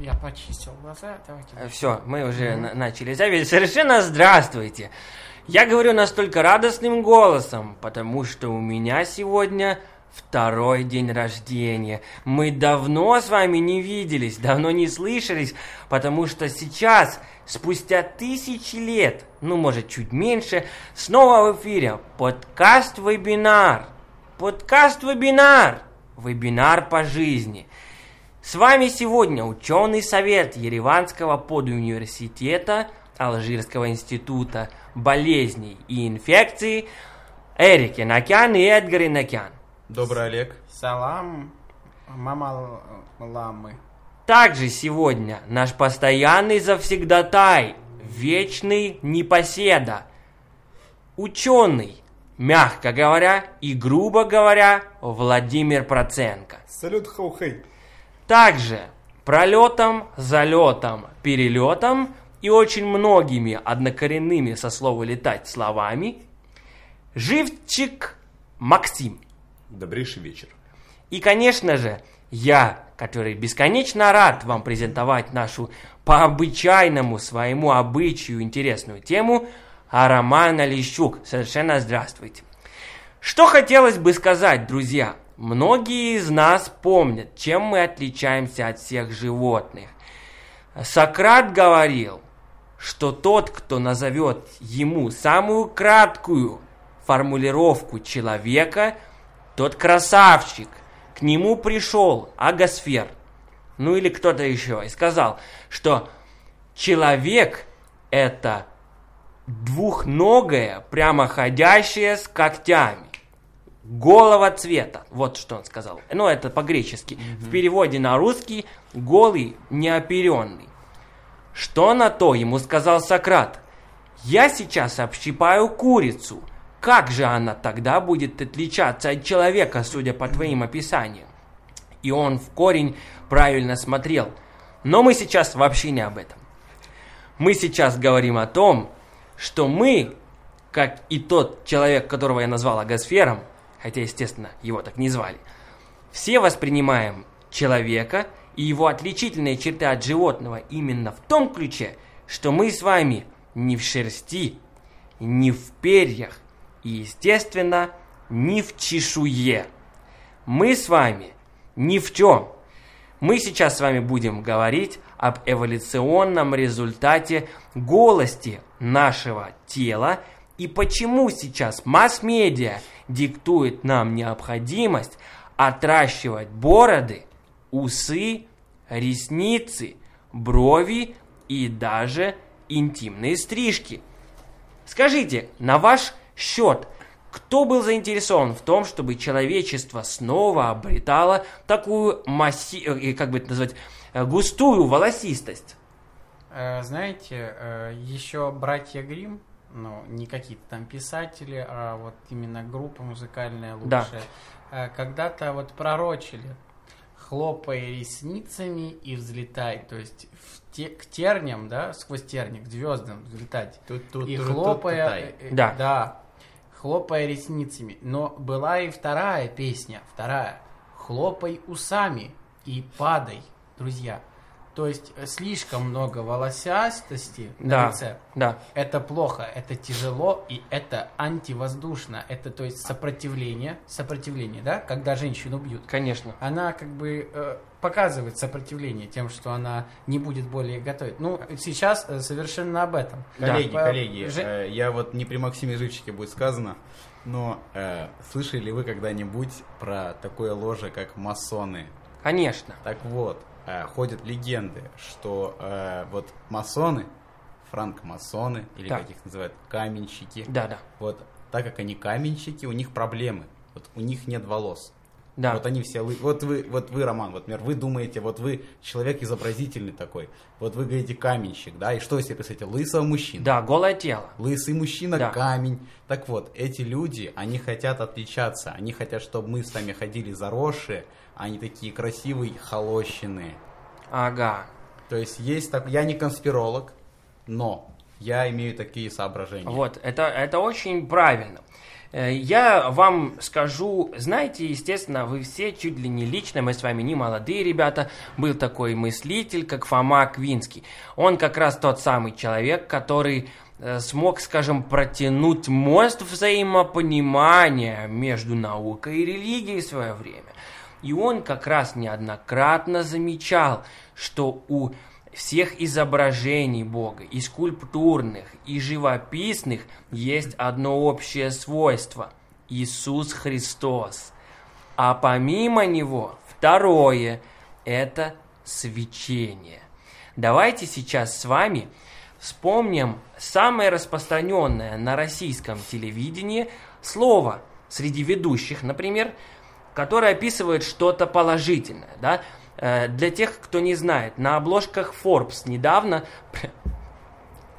Я почистил глаза, давайте. Все, мы уже на- начали запись. Совершенно здравствуйте. Я говорю настолько радостным голосом, потому что у меня сегодня второй день рождения. Мы давно с вами не виделись, давно не слышались, потому что сейчас, спустя тысячи лет, ну, может, чуть меньше, снова в эфире подкаст-вебинар. Подкаст-вебинар. Вебинар по жизни. С вами сегодня ученый совет Ереванского подуниверситета Алжирского института болезней и инфекций Эрик Янакян и Эдгар Янакян. Добрый Олег. Салам, мама ламы. Также сегодня наш постоянный завсегдатай, вечный непоседа, ученый, мягко говоря и грубо говоря, Владимир Проценко. Салют, хаухей. Также пролетом, залетом, перелетом и очень многими однокоренными со слова летать словами Живчик Максим. Добрейший вечер. И, конечно же, я, который бесконечно рад вам презентовать нашу по обычайному своему обычаю интересную тему, а Роман Олещук. Совершенно здравствуйте. Что хотелось бы сказать, друзья? Многие из нас помнят, чем мы отличаемся от всех животных. Сократ говорил, что тот, кто назовет ему самую краткую формулировку человека, тот красавчик. К нему пришел Агасфер, ну или кто-то еще, и сказал, что человек это двухногое, прямоходящее с когтями. Голого цвета. Вот что он сказал. Ну, это по-гречески. В переводе на русский голый, неоперенный. Что на то ему сказал Сократ? Я сейчас общипаю курицу. Как же она тогда будет отличаться от человека, судя по твоим описаниям? И он в корень правильно смотрел. Но мы сейчас вообще не об этом. Мы сейчас говорим о том, что мы, как и тот человек, которого я назвал агосфером, хотя, естественно, его так не звали, все воспринимаем человека и его отличительные черты от животного именно в том ключе, что мы с вами не в шерсти, не в перьях и, естественно, не в чешуе. Мы с вами ни в чем. Мы сейчас с вами будем говорить об эволюционном результате голости нашего тела и почему сейчас масс-медиа диктует нам необходимость отращивать бороды, усы, ресницы, брови и даже интимные стрижки. Скажите, на ваш счет, кто был заинтересован в том, чтобы человечество снова обретало такую масси... э, как бы это назвать, э, густую волосистость? Э, знаете, еще братья Грим, ну, не какие-то там писатели, а вот именно группа музыкальная Да. лучшая, э, когда-то вот пророчили, хлопай ресницами и взлетай, то есть в те- к терням, да, сквозь терни, к звездам взлетать. И хлопая, э, э, Да. да, хлопая ресницами. Но была и вторая песня, вторая. Хлопай усами и падай, друзья. То есть э, слишком много волосястости на Да, лице. да. Это плохо, это тяжело и это антивоздушно. Это то есть сопротивление, сопротивление, да, когда женщину бьют. Конечно. Она как бы э, показывает сопротивление тем, что она не будет более готовить. Ну, сейчас э, совершенно об этом. Коллеги, Да. коллеги, Же- э, я вот не при Максиме Живчике будет сказано, но э, слышали ли вы когда-нибудь про такое ложе, как масоны? Конечно. Так вот, э, ходят легенды, что э, вот масоны, франкмасоны, или Так. как их называют, каменщики, Да, да. вот так как они каменщики, у них проблемы. Вот у них нет волос. Да. Вот они все, вот вы, вот вы, Роман, вот, например, вы думаете, вот вы человек изобразительный такой, вот вы говорите каменщик, да, и что себе представляете, лысого мужчину? Да, голое тело. Лысый мужчина, Да. камень. Так вот, эти люди, они хотят отличаться, они хотят, чтобы мы с вами ходили заросшие, а они такие красивые, холощенные. Ага. То есть есть так, я не конспиролог, но я имею такие соображения. Вот, это, это очень правильно. Э, Я вам скажу, знаете, естественно, вы все чуть ли не лично, мы с вами не молодые ребята, был такой мыслитель, как Фома Квинский. Он как раз тот самый человек, который э, смог, скажем, протянуть мост взаимопонимания между наукой и религией в свое время. И он как раз неоднократно замечал, что у всех изображений Бога, и скульптурных, и живописных, есть одно общее свойство – Иисус Христос. А помимо него, второе – это свечение. Давайте сейчас с вами вспомним самое распространенное на российском телевидении слово среди ведущих, например, которое описывает что-то положительное. Да? Э, Для тех, кто не знает, на обложках Forbes недавно...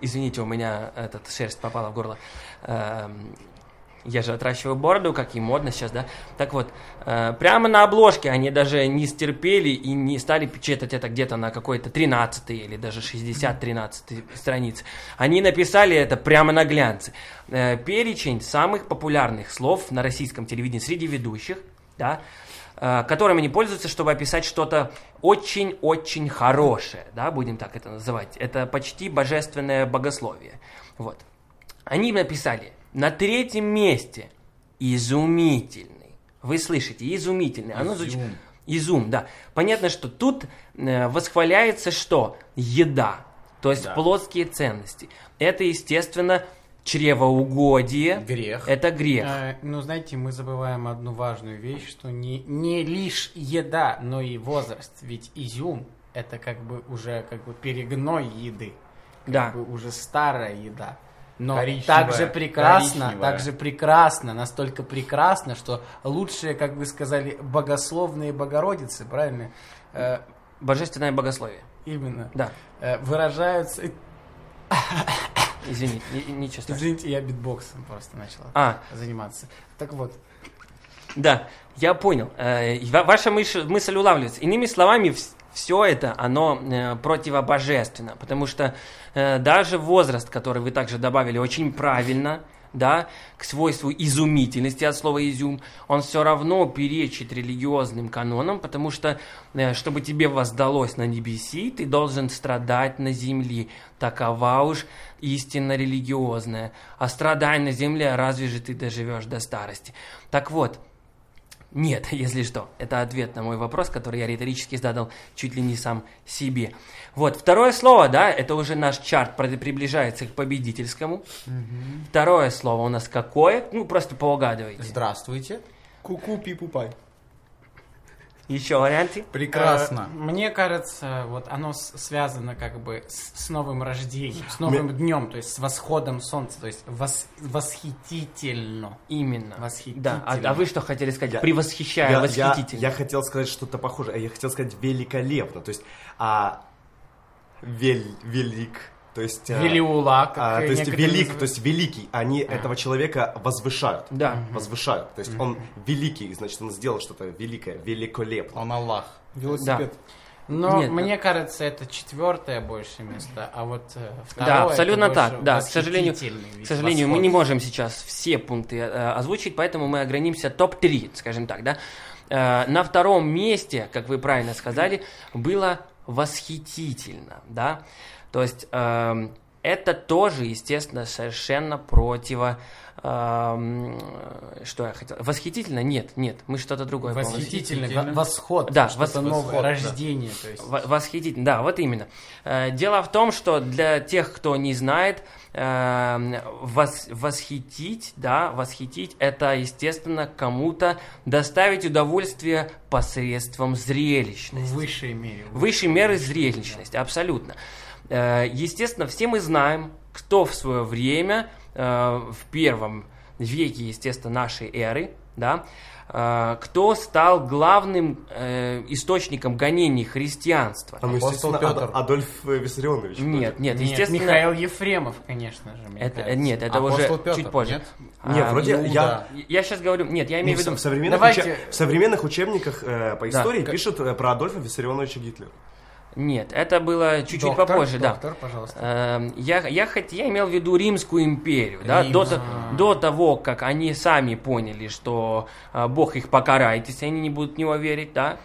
Извините, у меня этот шерсть попала в горло. Эм, Я же отращиваю бороду, как и модно сейчас, да? Так вот, э, прямо на обложке они даже не стерпели и не стали печатать это где-то на какой-то 13 или даже 60-13 странице. Они написали это прямо на глянце. Э, Перечень самых популярных слов на российском телевидении среди ведущих, да, э, которыми они пользуются, чтобы описать что-то очень-очень хорошее, да, будем так это называть. Это почти божественное богословие. Вот. Они написали на третьем месте изумительный. Вы слышите, изумительный. Оно звучит... Изум, да. Понятно, что тут э, восхваляется что? Еда. То есть Да. плотские ценности. Это, естественно, чревоугодие. Грех. Это грех. Э, ну, знаете, мы забываем одну важную вещь, что не, не лишь еда, но и возраст. Ведь изюм – это как бы уже как бы перегной еды. Как Да. бы уже старая еда. Но Коричневая, так же прекрасно, коричневая. так же прекрасно, настолько прекрасно, что лучшие, как вы сказали, богословные Богородицы, правильно? Э, Божественное богословие. именно. Да. Э, выражаются... Извините, ни- ничего страшного. Извините, я битбоксом просто начал А, заниматься. Так вот, Да, я понял. Э, Ваша мысль, мысль улавливается. Иными словами, все это, оно э, противобожественно, потому что э, даже возраст, который вы также добавили очень правильно, да, к свойству изумительности от слова изюм, он все равно перечит религиозным канонам, потому что, э, чтобы тебе воздалось на небеси, ты должен страдать на земле. Такова уж истина религиозная. А страдай на земле, разве же ты доживешь до старости? Так вот, нет, если что. Это ответ на мой вопрос, который я риторически задал чуть ли не сам себе. Вот, второе слово, да, это уже наш чарт при- приближается к победительскому. Второе слово у нас какое? Ну, просто поугадывайте. Здравствуйте. Ку-ку, пи-пу-пай. Еще варианты? Прекрасно. Э, Мне кажется, вот оно с- связано как бы с, с новым рождением, с новым днем, то есть с восходом солнца, то есть вос- восхитительно. Именно. Восхитительно. Да, а, а вы что хотели сказать? Я- Превосхищая, Я, я, восхитительно. я хотел сказать что-то похожее. Я хотел сказать великолепно. То есть, а, вель, велик. То есть, а, Велиула, как а, то есть велик, называют. то есть великий. Они этого человека возвышают. Да. Возвышают. То есть он великий, значит, он сделал что-то великое, великолепно. Он Аллах. Велосипед. Но Нет, мне кажется, это четвертое больше место, а вот э, второе... Да, абсолютно так. Да, к сожалению, к сожалению, мы не можем сейчас все пункты э, озвучить, поэтому мы огранимся топ-3, скажем так, да. Э, на втором месте, как вы правильно сказали, было восхитительно, да. То есть эм, это тоже, естественно, совершенно противо... эм, что я хотел? Восхитительно? Нет, нет, мы что-то другое. Восхитительно. во- восход, Да, вос- новое, восход, да. рождение, то есть... Во- Восхитительно, да, вот именно. Э, Дело в том, что для тех, кто не знает, э, вос- восхитить, да, восхитить, это, естественно, кому-то доставить удовольствие посредством В зрелищности. высшей мере. Высшей меры зрелищность, абсолютно. Э, Естественно, все мы знаем, кто в свое время, э, в первом веке, естественно, нашей эры, да, э, кто стал главным э, источником гонений христианства. А ну, Апостол естественно, Петр. Ад- Адольф Виссарионович. Нет, нет, Нет, естественно... Михаил Ефремов, конечно же. мне Это, кажется. нет, это Апостол уже Петр, чуть позже. нет? Не, А, вроде Иуда. я... Я сейчас говорю, нет, я имею в Ну, виду... в, современных Давайте- уче- в современных учебниках э, по Да. истории пишут э, про Адольфа Виссарионовича Гитлера. Нет, это было чуть-чуть Доктор, попозже, да. доктор, пожалуйста. Эм, Я, я, хот- я имел в виду Римскую империю, да, до, до того, как они сами поняли, что э, Бог их покарает, если они не будут в него верить, да,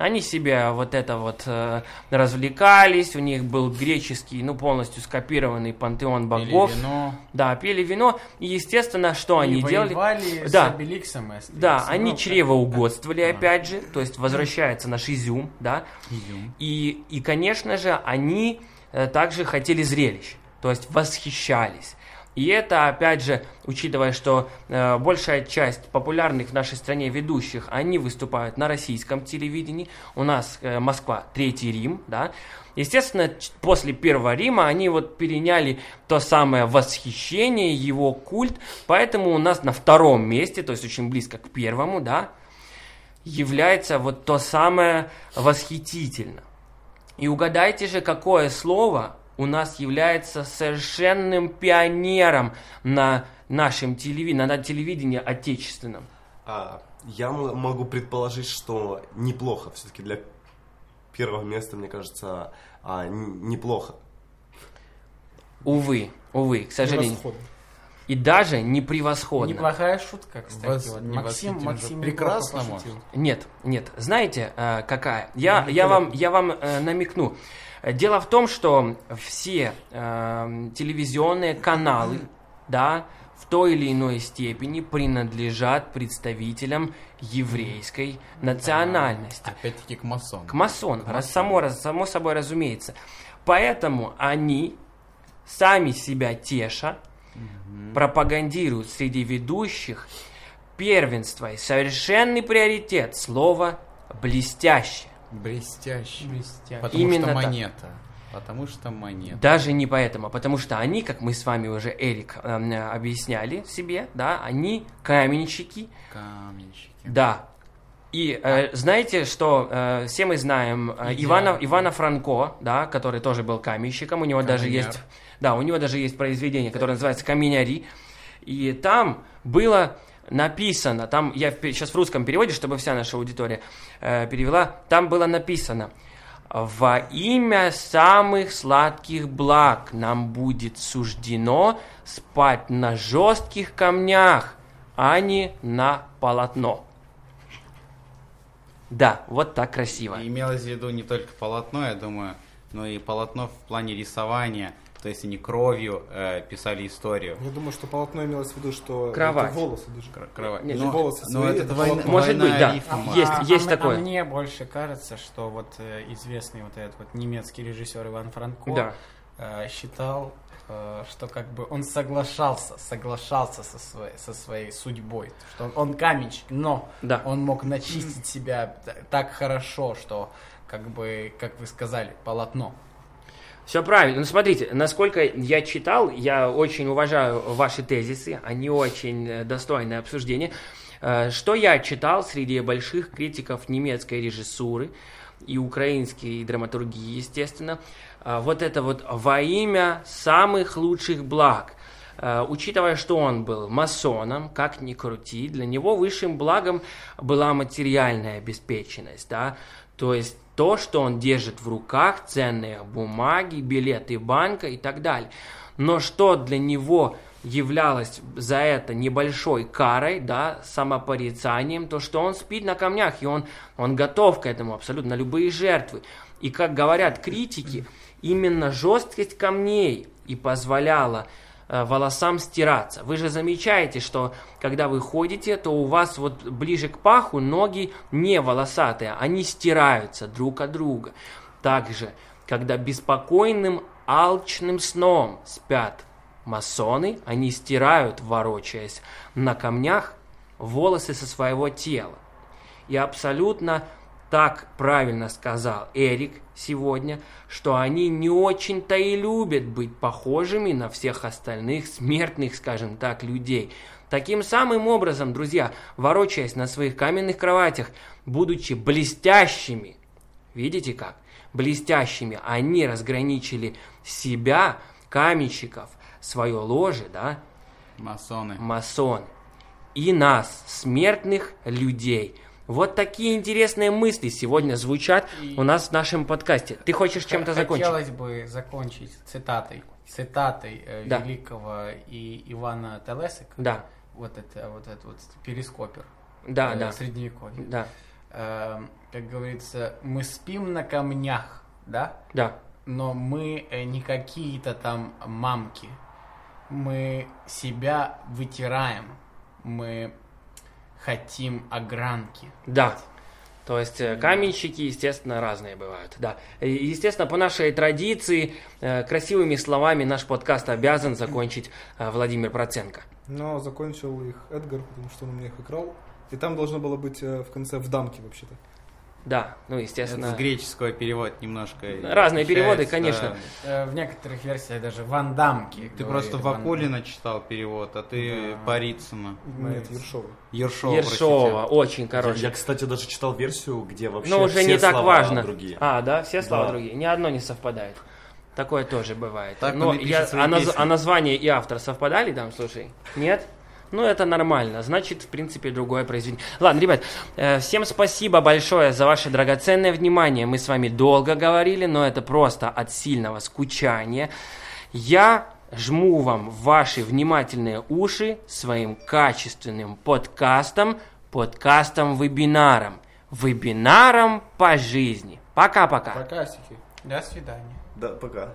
они себя вот это вот э, развлекались, у них был греческий, ну, полностью скопированный пантеон богов. вино. Да, пили вино, и, естественно, что И они делали? воевали с Да. Обеликсом и Астериксом. Да, Ну, они чревоугодствовали, да. опять же, то есть возвращается наш изюм, да, Изюм. и, и, конечно же, они э, также хотели зрелищ, то есть восхищались. И это, опять же, учитывая, что э, большая часть популярных в нашей стране ведущих, они выступают на российском телевидении. У нас э, Москва, Третий Рим, да. Естественно, после Первого Рима они вот переняли то самое восхищение, его культ, поэтому у нас на втором месте, то есть очень близко к первому, да, является вот то самое восхитительно. И угадайте же, какое слово у нас является совершенным пионером на нашем телевидении, на телевидении отечественном. А, я могу предположить, что неплохо все-таки для первого места, мне кажется, а, неплохо. Увы, увы, к сожалению. Превосходно. И даже не превосходно. Неплохая шутка, кстати. Вас- вот. не Максим. Максим Прекрасно, неплохо может. пошутил. Нет, нет. Знаете, э, какая? Я, я вам, я вам э, намекну. Дело в том, что все э, телевизионные каналы, да, в той или иной степени принадлежат представителям еврейской национальности. Опять-таки к масонам. К масонам, раз, само, раз- само собой разумеется. Поэтому они, сами себя теша, пропагандируют среди ведущих первенство и совершенный приоритет слова «блестяще». Блестяще. Блестяще. Потому Именно что так. монета. Потому что монета. Даже не поэтому, а потому что они, как мы с вами уже, Эрик, эм, э, объясняли себе, да, они каменщики, Каменщики. Да. И э, знаете, что э, все мы знаем э, Ивана, Ивана Франко, да, который тоже был каменщиком, у него даже Каменяр. есть, да, у него даже есть произведение, которое называется «Каменяри», и там было написано, там я сейчас в русском переводе, чтобы вся наша аудитория э, перевела, там было написано «Во имя самых сладких благ нам будет суждено спать на жестких камнях, а не на полотно». Да, вот так красиво. И Имелось в виду не только полотно, я думаю, но и полотно в плане рисования. То есть они кровью э, писали историю. Я думаю, что полотно имелось в виду, что Кровать. это волосы даже. Кр- кровать. Нет, Но- волосы но свои, это полотно. Может двойная быть, да. рифма. Есть, а, есть а, такое. А мне больше кажется, что вот э, известный вот этот вот немецкий режиссер Иван Франко Да. Э, считал, э, что как бы он соглашался, соглашался со своей, со своей судьбой, что он, он каменщик, но Да. он мог начистить себя так хорошо, что как бы, как вы сказали, полотно. Все правильно. Ну, смотрите, насколько я читал, я очень уважаю ваши тезисы, они очень э, достойное обсуждение. Э, Что я читал среди больших критиков немецкой режиссуры и украинской драматургии, естественно, э, вот это вот во имя самых лучших благ. Э, Учитывая, что он был масоном, как ни крути, для него высшим благом была материальная обеспеченность, да, то есть то, что он держит в руках, ценные бумаги, билеты банка и так далее. Но что для него являлось за это небольшой карой, да, самопорицанием, то, что он спит на камнях, и он, он готов к этому абсолютно, на любые жертвы. И, как говорят критики, именно жесткость камней и позволяла э, волосам стираться. Вы же замечаете, что когда вы ходите, то у вас вот ближе к паху ноги не волосатые, они стираются друг от друга. Также, когда беспокойным, алчным сном спят масоны, они стирают, ворочаясь на камнях, волосы со своего тела. И абсолютно так правильно сказал Эрик сегодня, что они не очень-то и любят быть похожими на всех остальных смертных, скажем так, людей. Таким самым образом, друзья, ворочаясь на своих каменных кроватях, будучи блестящими, видите как, блестящими, они разграничили себя, каменщиков, свое ложе, да, Масоны. масон, и нас, смертных людей, Вот такие интересные мысли сегодня звучат у нас в нашем подкасте. Ты хочешь чем-то закончить? Хотелось бы закончить цитатой. Цитатой э, Да. великого и Ивана Телесика. Да, Вот это вот этот вот перископер. да, э, да, Средневековья. да, Э, как говорится, мы спим на камнях, да? да. но мы э, не какие-то там мамки. Мы себя вытираем. Мы хотим огранки. Да. То есть э, каменщики, естественно, разные бывают. Да. И, естественно, по нашей традиции, э, красивыми словами наш подкаст обязан закончить э, Владимир Проценко. Но закончил их Эдгар, потому что он у меня их украл. И там должно было быть в конце в дамке вообще-то. Да, ну, Это естественно. с греческого перевод немножко. Разные переводы, конечно. Э, в некоторых версиях даже вандамки. Ты просто Вакулина читал перевод, а ты Да. Порицына. Нет, Ершова. Ершова. Ершова, очень Я, хороший. я, кстати, даже читал версию, где вообще Но уже все не так слова важно. другие. А, да, все слова Да. другие. Ни одно не совпадает. Такое тоже бывает. Так Но он и пишет я, свои а, наз- а название и автор совпадали там, слушай? Нет? Ну, это нормально. Значит, в принципе, другое произведение. Ладно, ребят, э, всем спасибо большое за ваше драгоценное внимание. Мы с вами долго говорили, но это просто от сильного скучания. Я жму вам ваши внимательные уши своим качественным подкастом, подкастом-вебинаром. Вебинаром по жизни. Пока-пока. Прокасики. До свидания. Да, пока.